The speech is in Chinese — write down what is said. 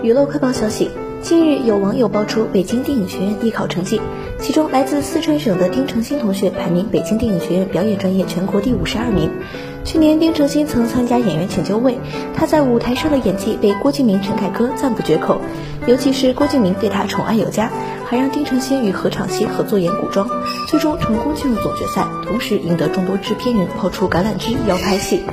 娱乐快报消息：近日，有网友爆出北京电影学院艺考成绩，其中来自四川省的丁程鑫同学排名北京电影学院表演专业全国第五十二名。去年，丁程鑫曾参加《演员请就位》，他在舞台上的演技被郭敬明、陈凯歌赞不绝口，尤其是郭敬明对他宠爱有加，还让丁程鑫与何昶希合作演古装，最终成功进入总决赛，同时赢得众多制片人抛出橄榄枝要拍戏。